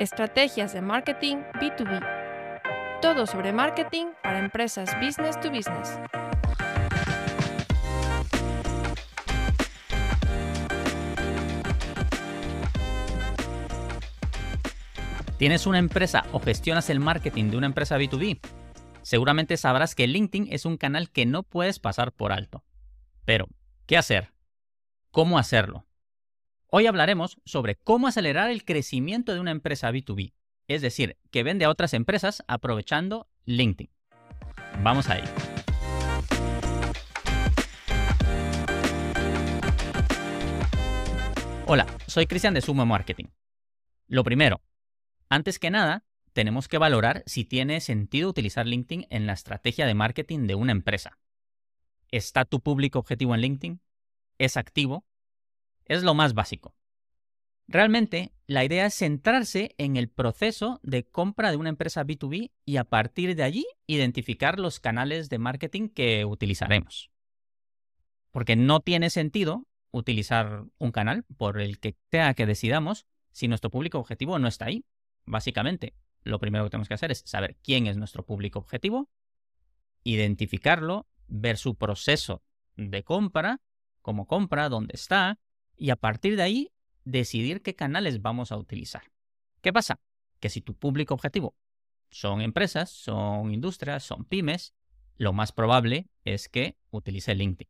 Estrategias de marketing B2B. Todo sobre marketing para empresas business to business. ¿Tienes una empresa o gestionas el marketing de una empresa B2B? Seguramente sabrás que LinkedIn es un canal que no puedes pasar por alto. Pero, ¿qué hacer? ¿Cómo hacerlo? Hoy hablaremos sobre cómo acelerar el crecimiento de una empresa B2B, es decir, que vende a otras empresas aprovechando LinkedIn. Vamos a. Hola, soy Cristian de Sumo Marketing. Lo primero, antes que nada, tenemos que valorar si tiene sentido utilizar LinkedIn en la estrategia de marketing de una empresa. ¿Está tu público objetivo en LinkedIn? ¿Es activo? Es lo más básico. Realmente, la idea es centrarse en el proceso de compra de una empresa B2B y a partir de allí identificar los canales de marketing que utilizaremos. Porque no tiene sentido utilizar un canal por el que sea que decidamos si nuestro público objetivo no está ahí básicamente, lo primero que tenemos que hacer es saber quién es nuestro público objetivo, identificarlo, ver su proceso de compra, cómo compra, dónde está, y a partir de ahí decidir qué canales vamos a utilizar. ¿Qué pasa? Que si tu público objetivo son empresas, son industrias, son pymes, lo más probable es que utilice LinkedIn.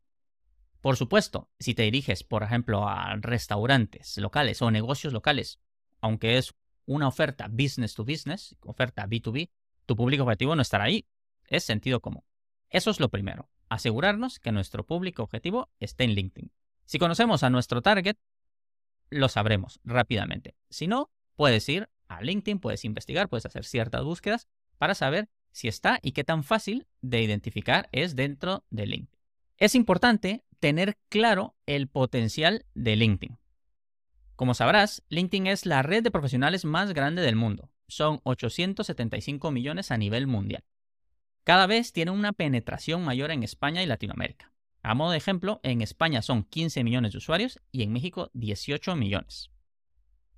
Por supuesto, si te diriges, por ejemplo, a restaurantes locales o negocios locales, aunque es una oferta business to business, oferta B2B, tu público objetivo no estará ahí. Es sentido común. Eso es lo primero. Asegurarnos que nuestro público objetivo esté en LinkedIn. Si conocemos a nuestro target, lo sabremos rápidamente. Si no, puedes ir a LinkedIn, puedes investigar, puedes hacer ciertas búsquedas para saber si está y qué tan fácil de identificar es dentro de LinkedIn. Es importante tener claro el potencial de LinkedIn. Como sabrás, LinkedIn es la red de profesionales más grande del mundo. Son 875 millones a nivel mundial. Cada vez tiene una penetración mayor en España y Latinoamérica. A modo de ejemplo, en España son 15 millones de usuarios y en México 18 millones.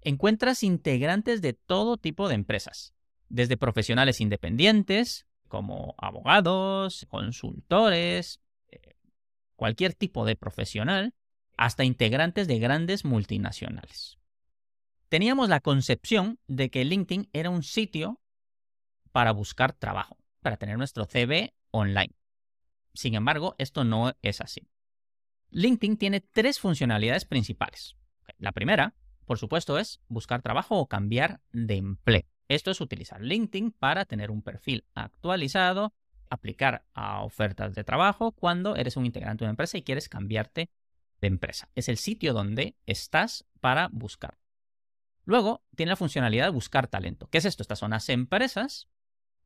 Encuentras integrantes de todo tipo de empresas, desde profesionales independientes, como abogados, consultores, eh, cualquier tipo de profesional, hasta integrantes de grandes multinacionales. Teníamos la concepción de que LinkedIn era un sitio para buscar trabajo, para tener nuestro CV online. Sin embargo, esto no es así. LinkedIn tiene tres funcionalidades principales. La primera, por supuesto, es buscar trabajo o cambiar de empleo. Esto es utilizar LinkedIn para tener un perfil actualizado, aplicar a ofertas de trabajo cuando eres un integrante de una empresa y quieres cambiarte empresa. Es el sitio donde estás para buscar. Luego tiene la funcionalidad de buscar talento. ¿Qué es esto? Estas son las empresas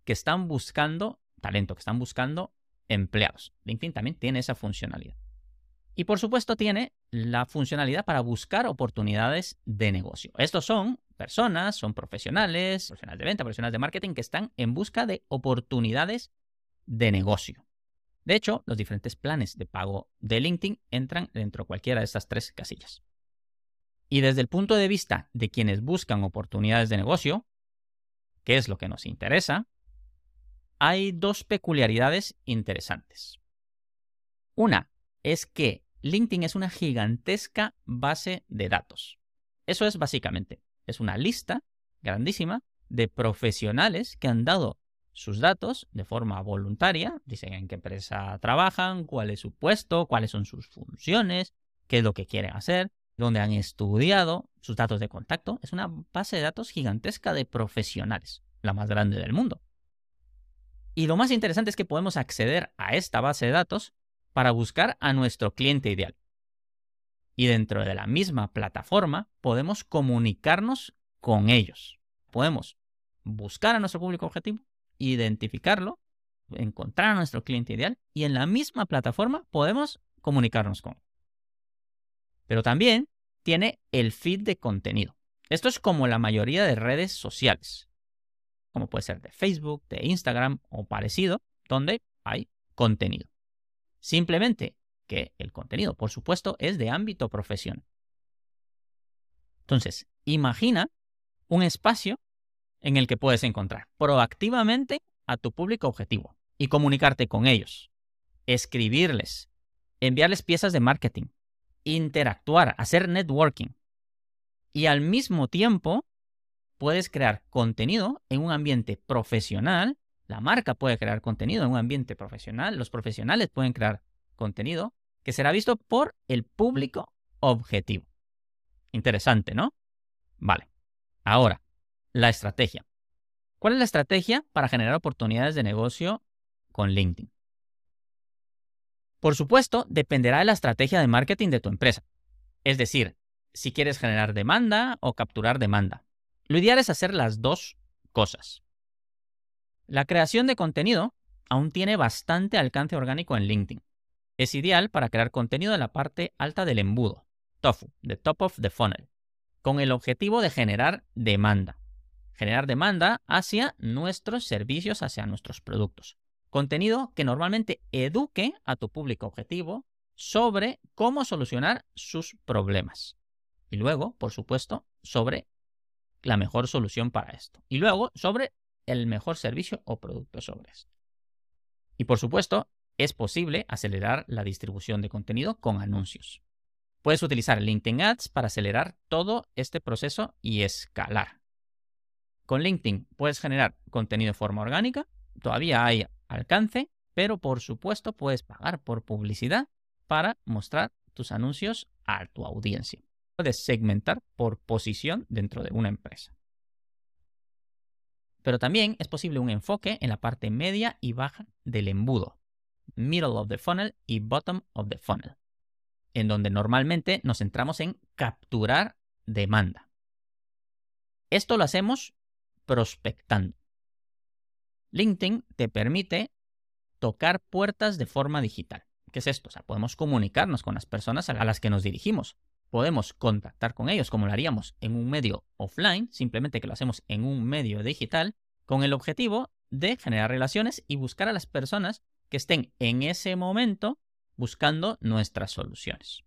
que están buscando talento, que están buscando empleados. LinkedIn también tiene esa funcionalidad. Y por supuesto tiene la funcionalidad para buscar oportunidades de negocio. Estos son personas, son profesionales, profesionales de venta, profesionales de marketing que están en busca de oportunidades de negocio. De hecho, los diferentes planes de pago de LinkedIn entran dentro de cualquiera de estas tres casillas. Y desde el punto de vista de quienes buscan oportunidades de negocio, que es lo que nos interesa, hay dos peculiaridades interesantes. Una es que LinkedIn es una gigantesca base de datos. Eso es básicamente, es una lista grandísima de profesionales que han dado sus datos de forma voluntaria, dicen en qué empresa trabajan, cuál es su puesto, cuáles son sus funciones, qué es lo que quieren hacer, dónde han estudiado, sus datos de contacto. Es una base de datos gigantesca de profesionales, la más grande del mundo. Y lo más interesante es que podemos acceder a esta base de datos para buscar a nuestro cliente ideal. Y dentro de la misma plataforma podemos comunicarnos con ellos. Podemos buscar a nuestro público objetivo identificarlo, encontrar a nuestro cliente ideal y en la misma plataforma podemos comunicarnos con él. Pero también tiene el feed de contenido. Esto es como la mayoría de redes sociales, como puede ser de Facebook, de Instagram o parecido, donde hay contenido. Simplemente que el contenido, por supuesto, es de ámbito profesional. Entonces, imagina un espacio en el que puedes encontrar proactivamente a tu público objetivo y comunicarte con ellos, escribirles, enviarles piezas de marketing, interactuar, hacer networking. Y al mismo tiempo, puedes crear contenido en un ambiente profesional. La marca puede crear contenido en un ambiente profesional. Los profesionales pueden crear contenido que será visto por el público objetivo. Interesante, ¿no? Vale. Ahora, la estrategia. ¿Cuál es la estrategia para generar oportunidades de negocio con LinkedIn? Por supuesto, dependerá de la estrategia de marketing de tu empresa. Es decir, si quieres generar demanda o capturar demanda. Lo ideal es hacer las dos cosas. La creación de contenido aún tiene bastante alcance orgánico en LinkedIn. Es ideal para crear contenido en la parte alta del embudo, TOFU, the top of the funnel, con el objetivo de generar demanda. Generar demanda hacia nuestros servicios, hacia nuestros productos. Contenido que normalmente eduque a tu público objetivo sobre cómo solucionar sus problemas. Y luego, por supuesto, sobre la mejor solución para esto. Y luego, sobre el mejor servicio o producto sobre esto. Y por supuesto, es posible acelerar la distribución de contenido con anuncios. Puedes utilizar LinkedIn Ads para acelerar todo este proceso y escalar. Con LinkedIn puedes generar contenido de forma orgánica, todavía hay alcance, pero por supuesto puedes pagar por publicidad para mostrar tus anuncios a tu audiencia. Puedes segmentar por posición dentro de una empresa. Pero también es posible un enfoque en la parte media y baja del embudo, middle of the funnel y bottom of the funnel, en donde normalmente nos centramos en capturar demanda. Esto lo hacemos prospectando. LinkedIn te permite tocar puertas de forma digital. ¿Qué es esto? O sea, podemos comunicarnos con las personas a las que nos dirigimos. Podemos contactar con ellos como lo haríamos en un medio offline, simplemente que lo hacemos en un medio digital, con el objetivo de generar relaciones y buscar a las personas que estén en ese momento buscando nuestras soluciones.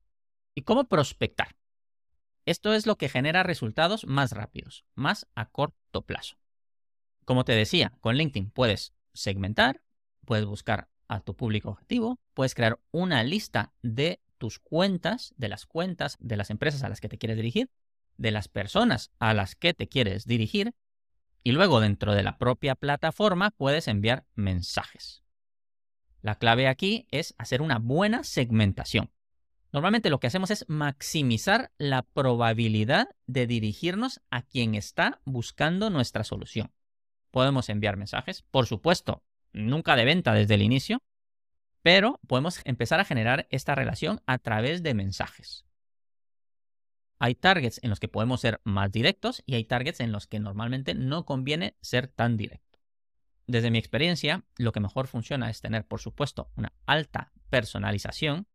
¿Y cómo prospectar? Esto es lo que genera resultados más rápidos, más a corto plazo. Como te decía, con LinkedIn puedes segmentar, puedes buscar a tu público objetivo, puedes crear una lista de tus cuentas, de las cuentas de las empresas a las que te quieres dirigir, de las personas a las que te quieres dirigir, y luego dentro de la propia plataforma puedes enviar mensajes. La clave aquí es hacer una buena segmentación. Normalmente lo que hacemos es maximizar la probabilidad de dirigirnos a quien está buscando nuestra solución. Podemos enviar mensajes, por supuesto, nunca de venta desde el inicio, pero podemos empezar a generar esta relación a través de mensajes. Hay targets en los que podemos ser más directos y hay targets en los que normalmente no conviene ser tan directo. Desde mi experiencia, lo que mejor funciona es tener, por supuesto, una alta personalización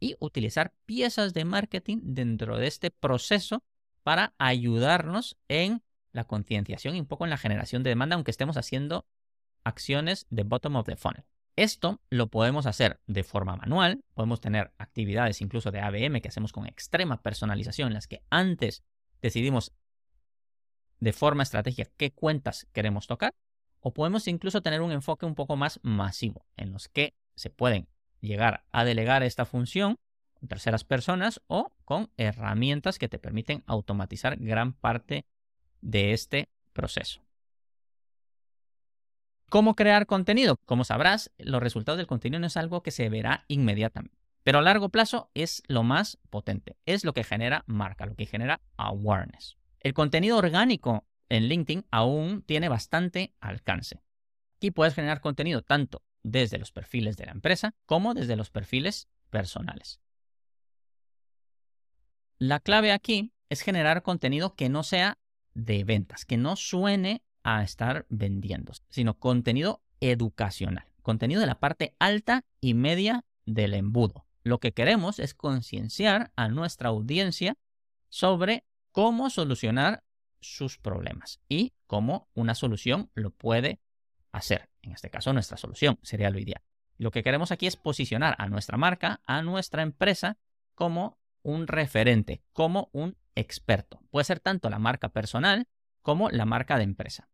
y utilizar piezas de marketing dentro de este proceso para ayudarnos en la concienciación y un poco en la generación de demanda, aunque estemos haciendo acciones de bottom of the funnel. Esto lo podemos hacer de forma manual, podemos tener actividades incluso de ABM que hacemos con extrema personalización, en las que antes decidimos de forma estratégica qué cuentas queremos tocar, o podemos incluso tener un enfoque un poco más masivo, en los que se pueden llegar a delegar esta función con terceras personas o con herramientas que te permiten automatizar gran parte de este proceso. ¿Cómo crear contenido? Como sabrás, los resultados del contenido no es algo que se verá inmediatamente, pero a largo plazo es lo más potente, es lo que genera marca, lo que genera awareness. El contenido orgánico en LinkedIn aún tiene bastante alcance. Aquí puedes generar contenido tanto desde los perfiles de la empresa como desde los perfiles personales. La clave aquí es generar contenido que no sea de ventas, que no suene a estar vendiendo, sino contenido educacional, contenido de la parte alta y media del embudo. Lo que queremos es concienciar a nuestra audiencia sobre cómo solucionar sus problemas y cómo una solución lo puede hacer. En este caso, nuestra solución sería lo ideal. Lo que queremos aquí es posicionar a nuestra marca, a nuestra empresa, como un referente, como un experto. Puede ser tanto la marca personal como la marca de empresa.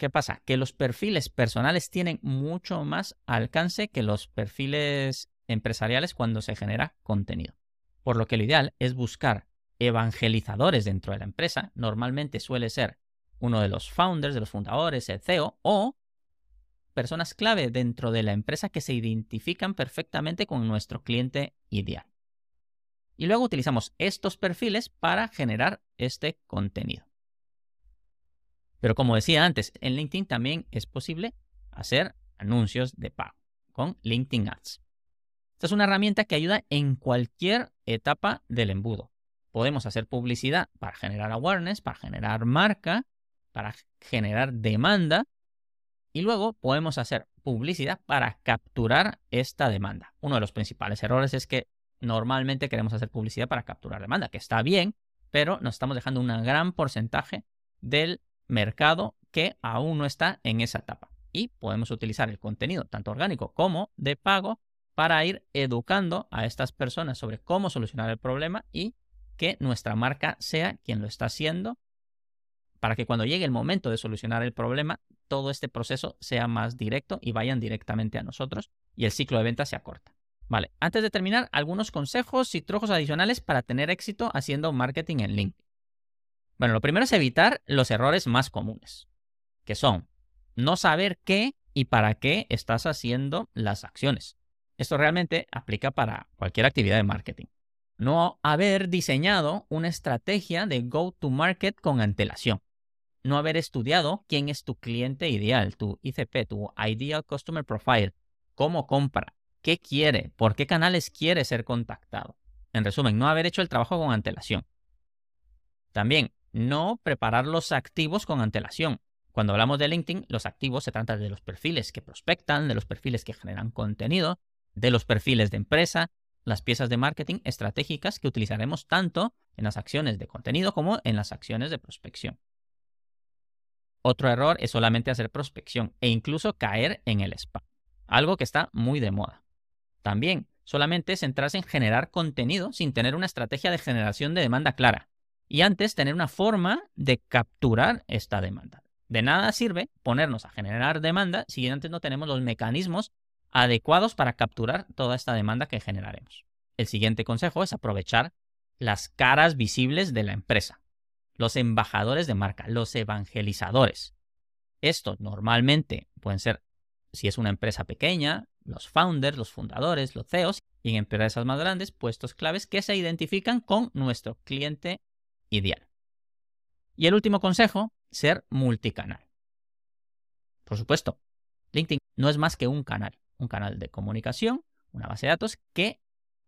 ¿Qué pasa? Que los perfiles personales tienen mucho más alcance que los perfiles empresariales cuando se genera contenido. Por lo que lo ideal es buscar evangelizadores dentro de la empresa. Normalmente suele ser uno de los founders, de los fundadores, el CEO, o personas clave dentro de la empresa que se identifican perfectamente con nuestro cliente ideal. Y luego utilizamos estos perfiles para generar este contenido. Pero como decía antes, en LinkedIn también es posible hacer anuncios de pago con LinkedIn Ads. Esta es una herramienta que ayuda en cualquier etapa del embudo. Podemos hacer publicidad para generar awareness, para generar marca, para generar demanda y luego podemos hacer publicidad para capturar esta demanda. Uno de los principales errores es que normalmente queremos hacer publicidad para capturar demanda, que está bien, pero nos estamos dejando un gran porcentaje del mercado que aún no está en esa etapa. Y podemos utilizar el contenido, tanto orgánico como de pago, para ir educando a estas personas sobre cómo solucionar el problema y que nuestra marca sea quien lo está haciendo para que cuando llegue el momento de solucionar el problema, todo este proceso sea más directo y vayan directamente a nosotros y el ciclo de venta se acorta. Vale, antes de terminar, algunos consejos y trojos adicionales para tener éxito haciendo marketing en LinkedIn. Bueno, lo primero es evitar los errores más comunes, que son no saber qué y para qué estás haciendo las acciones. Esto realmente aplica para cualquier actividad de marketing. No haber diseñado una estrategia de go-to-market con antelación no haber estudiado quién es tu cliente ideal, tu ICP, tu Ideal Customer Profile, cómo compra, qué quiere, por qué canales quiere ser contactado. En resumen, no haber hecho el trabajo con antelación. También, no preparar los activos con antelación. Cuando hablamos de LinkedIn, los activos se trata de los perfiles que prospectan, de los perfiles que generan contenido, de los perfiles de empresa, las piezas de marketing estratégicas que utilizaremos tanto en las acciones de contenido como en las acciones de prospección. Otro error es solamente hacer prospección e incluso caer en el spam, algo que está muy de moda. También, solamente centrarse en generar contenido sin tener una estrategia de generación de demanda clara. Y antes tener una forma de capturar esta demanda. De nada sirve ponernos a generar demanda si antes no tenemos los mecanismos adecuados para capturar toda esta demanda que generaremos. El siguiente consejo es aprovechar las caras visibles de la empresa los embajadores de marca, los evangelizadores. Estos normalmente pueden ser, si es una empresa pequeña, los founders, los fundadores, los CEOs, y en empresas más grandes, puestos claves que se identifican con nuestro cliente ideal. Y el último consejo, ser multicanal. Por supuesto, LinkedIn no es más que un canal, un canal de comunicación, una base de datos que,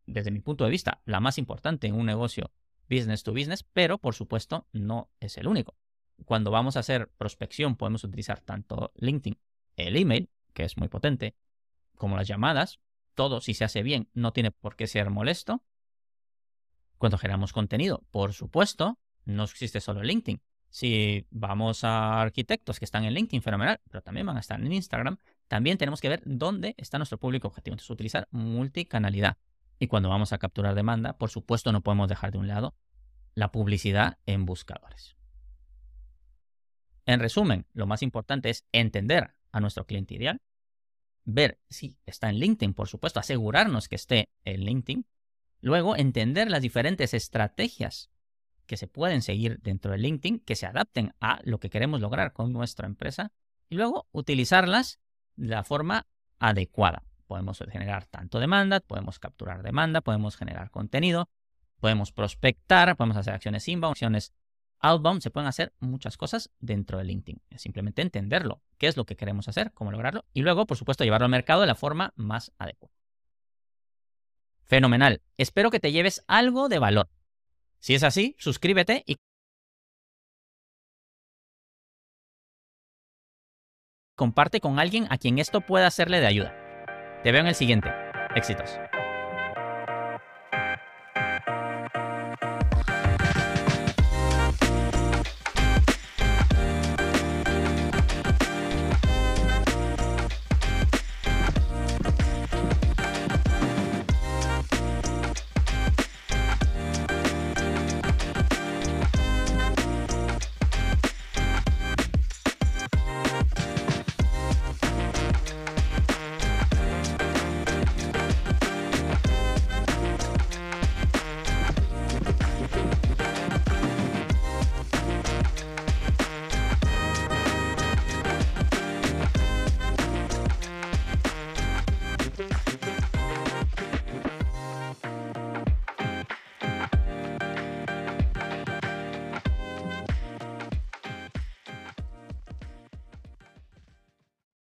desde mi punto de vista, la más importante en un negocio business to business, pero por supuesto no es el único. Cuando vamos a hacer prospección podemos utilizar tanto LinkedIn, el email, que es muy potente, como las llamadas. Todo, si se hace bien, no tiene por qué ser molesto. Cuando generamos contenido, por supuesto, no existe solo LinkedIn. Si vamos a arquitectos que están en LinkedIn, fenomenal, pero también van a estar en Instagram, también tenemos que ver dónde está nuestro público objetivo. Entonces, utilizar multicanalidad. Y cuando vamos a capturar demanda, por supuesto no podemos dejar de un lado la publicidad en buscadores. En resumen, lo más importante es entender a nuestro cliente ideal, ver si está en LinkedIn, por supuesto, asegurarnos que esté en LinkedIn, luego entender las diferentes estrategias que se pueden seguir dentro de LinkedIn, que se adapten a lo que queremos lograr con nuestra empresa, y luego utilizarlas de la forma adecuada. Podemos generar tanto demanda, podemos capturar demanda, podemos generar contenido, podemos prospectar, podemos hacer acciones inbound, acciones outbound, se pueden hacer muchas cosas dentro de LinkedIn. Es simplemente entenderlo, qué es lo que queremos hacer, cómo lograrlo y luego, por supuesto, llevarlo al mercado de la forma más adecuada. Fenomenal. Espero que te lleves algo de valor. Si es así, suscríbete y comparte con alguien a quien esto pueda serle de ayuda. Te veo en el siguiente. Éxitos.